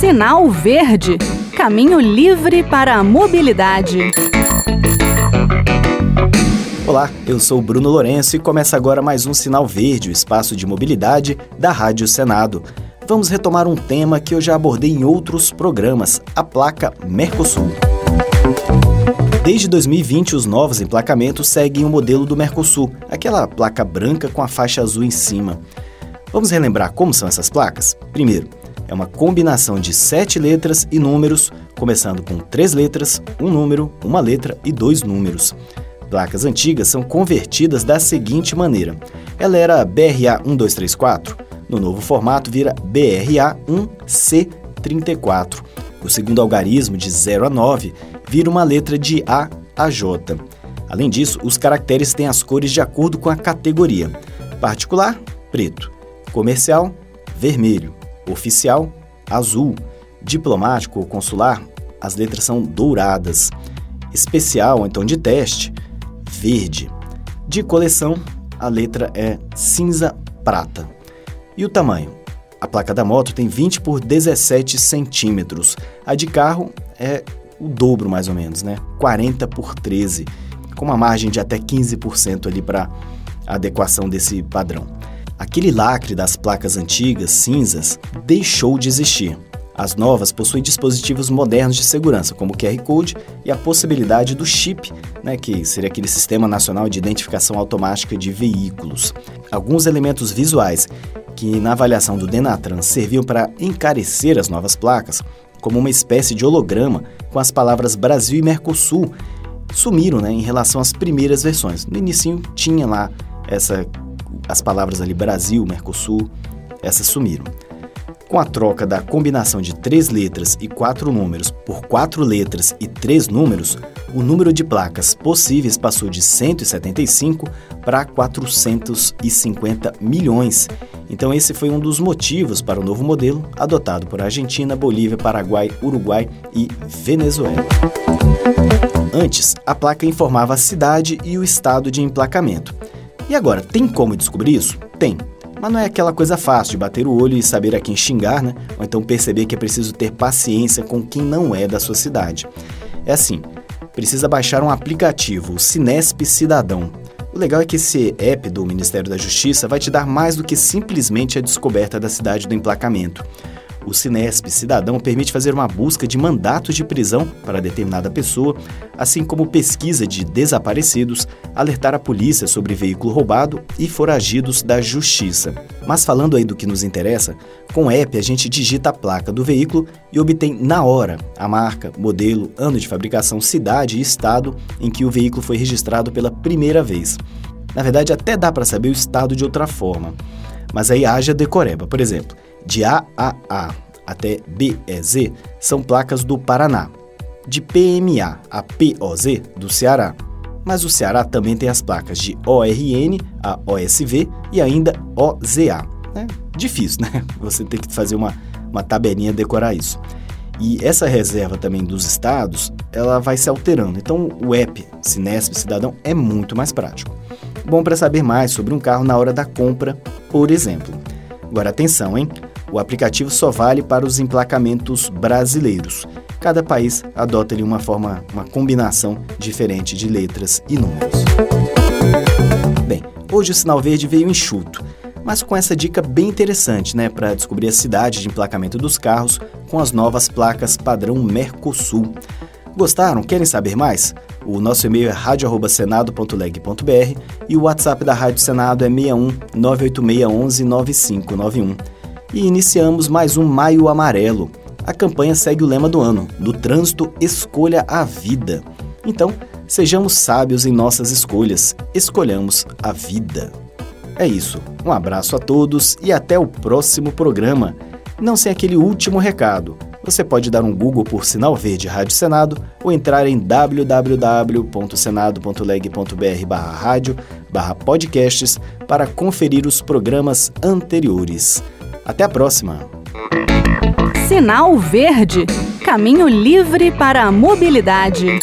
Sinal Verde Caminho livre para a mobilidade. Olá, eu sou Bruno Lourenço e começa agora mais um Sinal Verde, o espaço de mobilidade da Rádio Senado. Vamos retomar um tema que eu já abordei em outros programas, a placa Mercosul. Desde 2020, os novos emplacamentos seguem o modelo do Mercosul, aquela placa branca com a faixa azul em cima. Vamos relembrar como são essas placas? Primeiro, é uma combinação de sete letras e números, começando com três letras, um número, uma letra e dois números. Placas antigas são convertidas da seguinte maneira: ela era BRA 1234, no novo formato vira BRA 1C34. O segundo algarismo, de 0 a 9, vira uma letra de A a J. Além disso, os caracteres têm as cores de acordo com a categoria: particular, preto, comercial, vermelho, oficial, azul, diplomático ou consular, as letras são douradas, especial, então de teste, verde. De coleção, a letra é cinza prata. E o tamanho? A placa da moto tem 20 por 17 centímetros. A de carro é o dobro, mais ou menos, né? 40 por 13, com uma margem de até 15% ali para adequação desse padrão. Aquele lacre das placas antigas, cinzas, deixou de existir. As novas possuem dispositivos modernos de segurança, como o QR Code e a possibilidade do chip, né, que seria aquele Sistema Nacional de Identificação Automática de Veículos. Alguns elementos visuais que, na avaliação do Denatran, serviam para encarecer as novas placas, como uma espécie de holograma com as palavras Brasil e Mercosul, sumiram né, em relação às primeiras versões. No início tinha lá essa as palavras ali Brasil, Mercosul, essas sumiram. Com a troca da combinação de três letras e quatro números por quatro letras e três números, o número de placas possíveis passou de 175 para 450 milhões. Então, esse foi um dos motivos para o novo modelo adotado por Argentina, Bolívia, Paraguai, Uruguai e Venezuela. Antes, a placa informava a cidade e o estado de emplacamento. E agora, tem como descobrir isso? Tem. Mas não é aquela coisa fácil de bater o olho e saber a quem xingar, né? Ou então perceber que é preciso ter paciência com quem não é da sua cidade. É assim, precisa baixar um aplicativo, o Cinesp Cidadão. O legal é que esse app do Ministério da Justiça vai te dar mais do que simplesmente a descoberta da cidade do emplacamento. O Cinesp Cidadão permite fazer uma busca de mandatos de prisão para determinada pessoa, assim como pesquisa de desaparecidos, alertar a polícia sobre veículo roubado e foragidos da justiça. Mas falando aí do que nos interessa, com o app a gente digita a placa do veículo e obtém na hora a marca, modelo, ano de fabricação, cidade e estado em que o veículo foi registrado pela primeira vez. Na verdade, até dá para saber o estado de outra forma. Mas aí haja decoreba. Por exemplo, de A a A até BEZ são placas do Paraná. De PMA a POZ, do Ceará. Mas o Ceará também tem as placas de ORN a OSV e ainda OZA. É difícil, né? Você tem que fazer uma, uma tabelinha decorar isso. E essa reserva também dos estados, ela vai se alterando. Então, o app Cinesp Cidadão é muito mais prático. Bom para saber mais sobre um carro na hora da compra, por exemplo. Agora atenção, hein? O aplicativo só vale para os emplacamentos brasileiros. Cada país adota ali uma forma, uma combinação diferente de letras e números. Bem, hoje o sinal verde veio enxuto, mas com essa dica bem interessante, né, para descobrir a cidade de emplacamento dos carros com as novas placas padrão Mercosul. Gostaram? Querem saber mais? O nosso e-mail é radio@senado.leg.br e o WhatsApp da Rádio Senado é 61 986 9591. E iniciamos mais um Maio Amarelo. A campanha segue o lema do ano: do trânsito escolha a vida. Então, sejamos sábios em nossas escolhas. Escolhamos a vida. É isso. Um abraço a todos e até o próximo programa. Não sem aquele último recado você pode dar um Google por Sinal Verde Rádio Senado ou entrar em www.senado.leg.br barra rádio barra podcasts para conferir os programas anteriores. Até a próxima! Sinal Verde Caminho livre para a mobilidade.